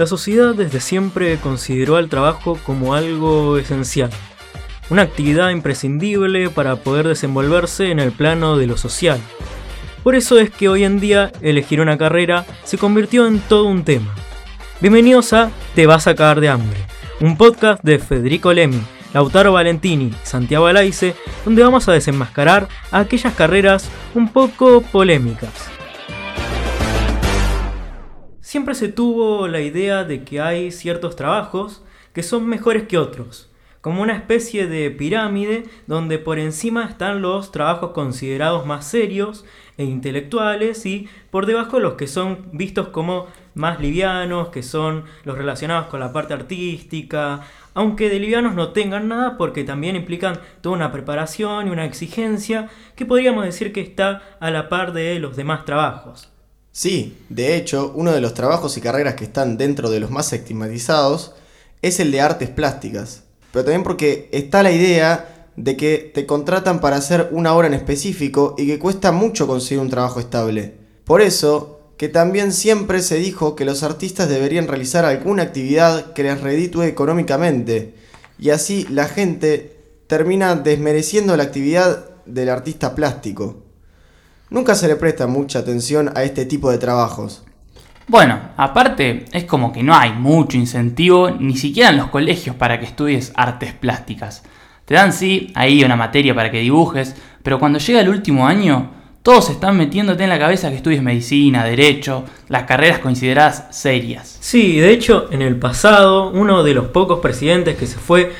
La sociedad desde siempre consideró al trabajo como algo esencial, una actividad imprescindible para poder desenvolverse en el plano de lo social. Por eso es que hoy en día elegir una carrera se convirtió en todo un tema. Bienvenidos a Te vas a cagar de hambre, un podcast de Federico Lemi, Lautaro Valentini Santiago Alaice, donde vamos a desenmascarar aquellas carreras un poco polémicas. Siempre se tuvo la idea de que hay ciertos trabajos que son mejores que otros, como una especie de pirámide donde por encima están los trabajos considerados más serios e intelectuales y por debajo los que son vistos como más livianos, que son los relacionados con la parte artística, aunque de livianos no tengan nada porque también implican toda una preparación y una exigencia que podríamos decir que está a la par de los demás trabajos. Sí, de hecho, uno de los trabajos y carreras que están dentro de los más estigmatizados es el de artes plásticas, pero también porque está la idea de que te contratan para hacer una obra en específico y que cuesta mucho conseguir un trabajo estable. Por eso, que también siempre se dijo que los artistas deberían realizar alguna actividad que les reditúe económicamente, y así la gente termina desmereciendo la actividad del artista plástico. Nunca se le presta mucha atención a este tipo de trabajos. Bueno, aparte es como que no hay mucho incentivo ni siquiera en los colegios para que estudies artes plásticas. Te dan sí ahí una materia para que dibujes, pero cuando llega el último año, todos están metiéndote en la cabeza que estudies medicina, derecho, las carreras consideradas serias. Sí, de hecho, en el pasado, uno de los pocos presidentes que se fue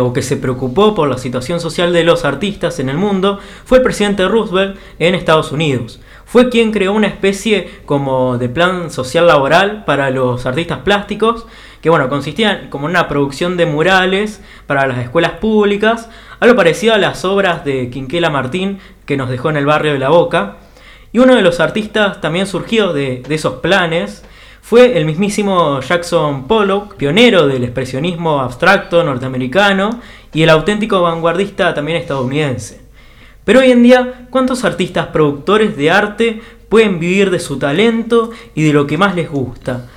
o que se preocupó por la situación social de los artistas en el mundo fue el presidente Roosevelt en Estados Unidos fue quien creó una especie como de plan social laboral para los artistas plásticos, que bueno, consistía como en una producción de murales para las escuelas públicas, algo parecido a las obras de Quinquela Martín que nos dejó en el barrio de La Boca. Y uno de los artistas también surgidos de esos planes fue el mismísimo Jackson Pollock, pionero del expresionismo abstracto norteamericano y el auténtico vanguardista también estadounidense. Pero hoy en día, ¿cuántos artistas productores de arte pueden vivir de su talento y de lo que más les gusta?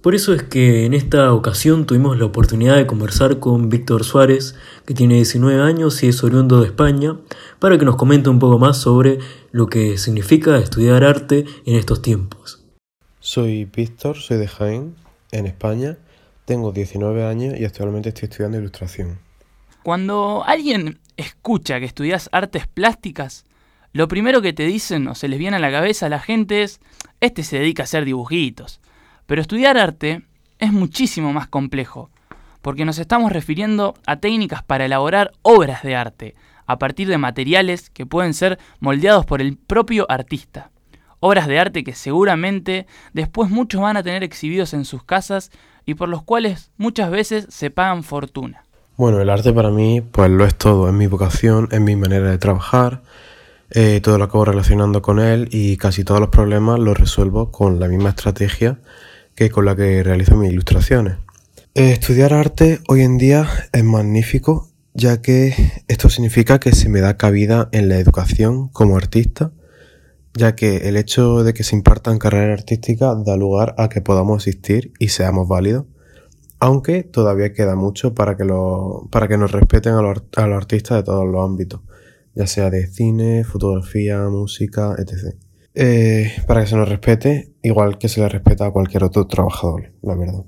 Por eso es que en esta ocasión tuvimos la oportunidad de conversar con Víctor Suárez, que tiene 19 años y es oriundo de España, para que nos comente un poco más sobre lo que significa estudiar arte en estos tiempos. Soy Víctor, soy de Jaén, en España, tengo 19 años y actualmente estoy estudiando ilustración. Cuando alguien escucha que estudias artes plásticas, lo primero que te dicen o se les viene a la cabeza a la gente es, este se dedica a hacer dibujitos. Pero estudiar arte es muchísimo más complejo, porque nos estamos refiriendo a técnicas para elaborar obras de arte, a partir de materiales que pueden ser moldeados por el propio artista. Obras de arte que seguramente después muchos van a tener exhibidos en sus casas y por los cuales muchas veces se pagan fortuna. Bueno, el arte para mí pues lo es todo, es mi vocación, es mi manera de trabajar, eh, todo lo acabo relacionando con él y casi todos los problemas los resuelvo con la misma estrategia que con la que realizo mis ilustraciones. Eh, estudiar arte hoy en día es magnífico ya que esto significa que se me da cabida en la educación como artista, ya que el hecho de que se impartan carreras artísticas da lugar a que podamos existir y seamos válidos aunque todavía queda mucho para que, lo, para que nos respeten a los, artistas de todos los ámbitos, ya sea de cine, fotografía, música, etc. Eh, para que se nos respete, igual que se le respeta a cualquier otro trabajador, la verdad.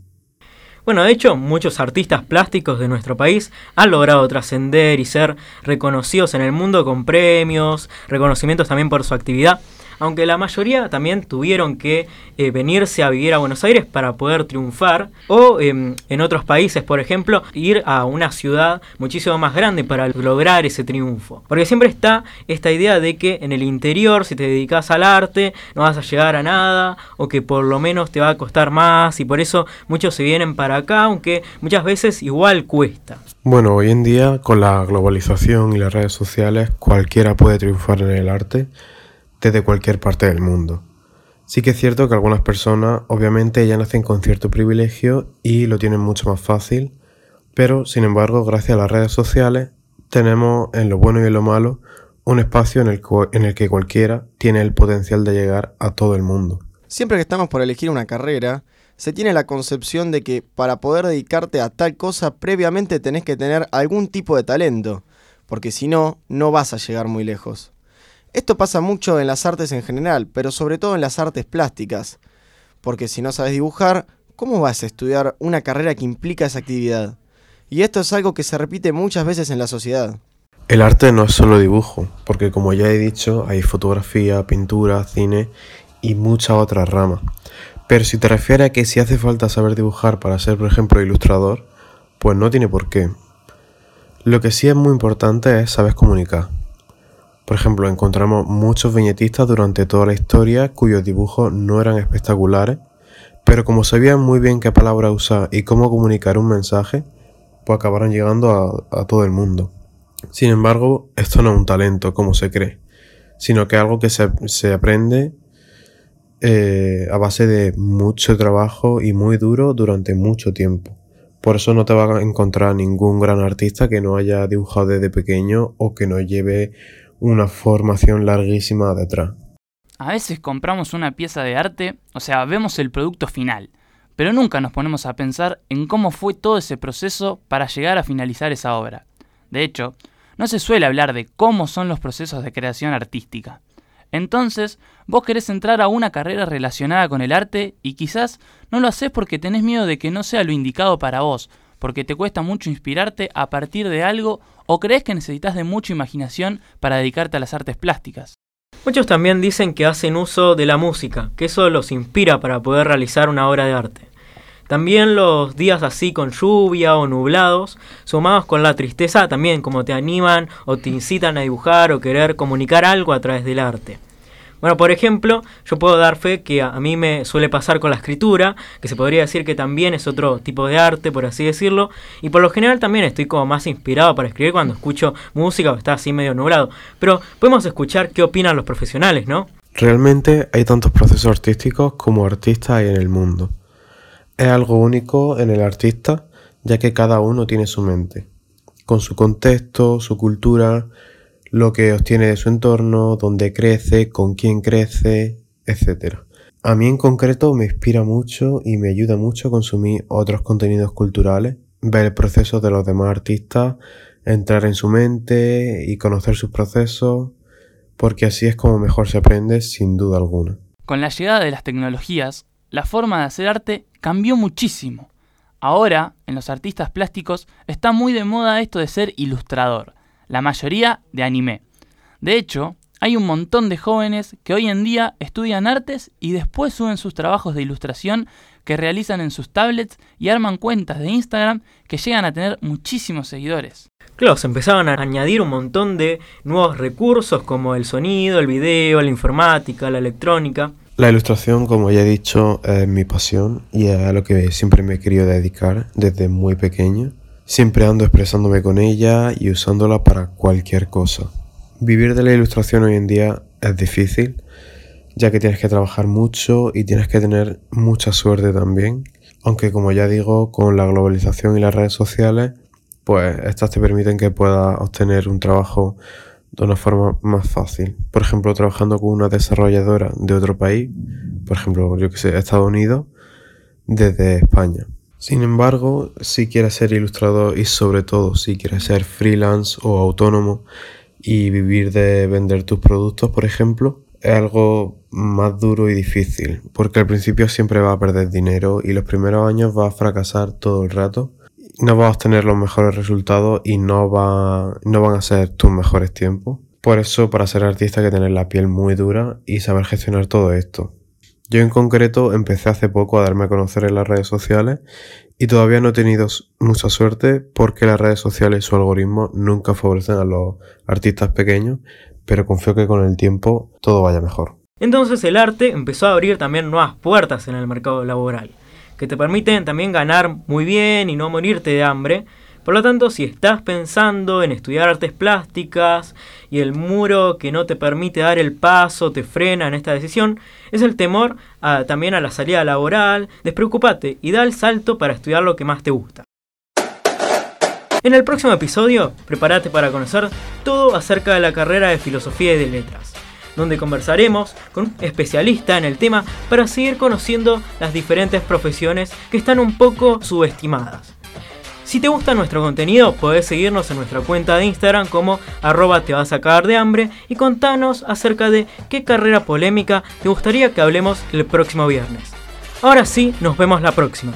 Bueno, de hecho, muchos artistas plásticos de nuestro país han logrado trascender y ser reconocidos en el mundo con premios, reconocimientos también por su actividad aunque la mayoría también tuvieron que eh, venirse a vivir a Buenos Aires para poder triunfar, o em, en otros países, por ejemplo, ir a una ciudad muchísimo más grande para lograr ese triunfo. Porque siempre está esta idea de que en el interior, si te dedicas al arte, no vas a llegar a nada, o que por lo menos te va a costar más, y por eso muchos se vienen para acá, aunque muchas veces igual cuesta. Bueno, hoy en día, con la globalización y las redes sociales, cualquiera puede triunfar en el arte desde cualquier parte del mundo. Sí que es cierto que algunas personas obviamente ya nacen con cierto privilegio y lo tienen mucho más fácil, pero sin embargo gracias a las redes sociales tenemos en lo bueno y en lo malo un espacio en el, que cualquiera tiene el potencial de llegar a todo el mundo. Siempre que estamos por elegir una carrera, se tiene la concepción de que para poder dedicarte a tal cosa previamente tenés que tener algún tipo de talento, porque si no, no vas a llegar muy lejos. Esto pasa mucho en las artes en general, pero sobre todo en las artes plásticas, porque si no sabes dibujar, ¿cómo vas a estudiar una carrera que implica esa actividad? Y esto es algo que se repite muchas veces en la sociedad. El arte no es solo dibujo, porque como ya he dicho, hay fotografía, pintura, cine y muchas otras ramas. Pero si te refieres a que si hace falta saber dibujar para ser, por ejemplo, ilustrador, pues no tiene por qué. Lo que sí es muy importante es saber comunicar. Por ejemplo, encontramos muchos viñetistas durante toda la historia cuyos dibujos no eran espectaculares, pero como sabían muy bien qué palabra usar y cómo comunicar un mensaje, pues acabaron llegando a, todo el mundo. Sin embargo, esto no es un talento como se cree, sino que es algo que se, aprende eh, a base de mucho trabajo y muy duro durante mucho tiempo. Por eso no te vas a encontrar ningún gran artista que no haya dibujado desde pequeño o que no lleve una formación larguísima detrás. A veces compramos una pieza de arte, o sea, vemos el producto final, pero nunca nos ponemos a pensar en cómo fue todo ese proceso para llegar a finalizar esa obra. De hecho, no se suele hablar de cómo son los procesos de creación artística. Entonces, vos querés entrar a una carrera relacionada con el arte y quizás no lo haces porque tenés miedo de que no sea lo indicado para vos, porque te cuesta mucho inspirarte a partir de algo o crees que necesitas de mucha imaginación para dedicarte a las artes plásticas. Muchos también dicen que hacen uso de la música, que eso los inspira para poder realizar una obra de arte. También los días así con lluvia o nublados, sumados con la tristeza, también como te animan o te incitan a dibujar o querer comunicar algo a través del arte. Bueno, por ejemplo, yo puedo dar fe que a mí me suele pasar con la escritura, que se podría decir que también es otro tipo de arte, por así decirlo, y por lo general también estoy como más inspirado para escribir cuando escucho música o está así medio nublado. Pero podemos escuchar qué opinan los profesionales, ¿no? Realmente hay tantos procesos artísticos como artistas hay en el mundo. Es algo único en el artista, ya que cada uno tiene su mente, con su contexto, su cultura, lo que obtiene de su entorno, dónde crece, con quién crece, etc. A mí en concreto me inspira mucho y me ayuda mucho a consumir otros contenidos culturales, ver el proceso de los demás artistas, entrar en su mente y conocer sus procesos, porque así es como mejor se aprende sin duda alguna. Con la llegada de las tecnologías, la forma de hacer arte cambió muchísimo. Ahora, en los artistas plásticos, está muy de moda esto de ser ilustrador, la mayoría de anime. De hecho, hay un montón de jóvenes que hoy en día estudian artes y después suben sus trabajos de ilustración que realizan en sus tablets y arman cuentas de Instagram que llegan a tener muchísimos seguidores. Claro, se empezaban a añadir un montón de nuevos recursos como el sonido, el video, la informática, la electrónica. La ilustración, como ya he dicho, es mi pasión y es a lo que siempre me he querido dedicar desde muy pequeño. Siempre ando expresándome con ella y usándola para cualquier cosa. Vivir de la ilustración hoy en día es difícil, ya que tienes que trabajar mucho y tienes que tener mucha suerte también. Aunque como ya digo, con la globalización y las redes sociales, pues estas te permiten que puedas obtener un trabajo de una forma más fácil. Por ejemplo, trabajando con una desarrolladora de otro país, por ejemplo, yo que sé, Estados Unidos, desde España. Sin embargo, si quieres ser ilustrador y sobre todo si quieres ser freelance o autónomo y vivir de vender tus productos, por ejemplo, es algo más duro y difícil, porque al principio siempre vas a perder dinero y los primeros años vas a fracasar todo el rato no vas a obtener los mejores resultados y no, va, no van a ser tus mejores tiempos. Por eso, para ser artista hay que tener la piel muy dura y saber gestionar todo esto. Yo en concreto empecé hace poco a darme a conocer en las redes sociales y todavía no he tenido mucha suerte porque las redes sociales y su algoritmo nunca favorecen a los artistas pequeños, pero confío que con el tiempo todo vaya mejor. Entonces el arte empezó a abrir también nuevas puertas en el mercado laboral que te permiten también ganar muy bien y no morirte de hambre. Por lo tanto, si estás pensando en estudiar artes plásticas y el muro que no te permite dar el paso te frena en esta decisión, es el temor también a la salida laboral, despreocúpate y da el salto para estudiar lo que más te gusta. En el próximo episodio, prepárate para conocer todo acerca de la carrera de filosofía y de letras. donde conversaremos con un especialista en el tema para seguir conociendo las diferentes profesiones que están un poco subestimadas. Si te gusta nuestro contenido, podés seguirnos en nuestra cuenta de Instagram como arroba te vas a cagar de hambre y contanos acerca de qué carrera polémica te gustaría que hablemos el próximo viernes. Ahora sí, nos vemos la próxima.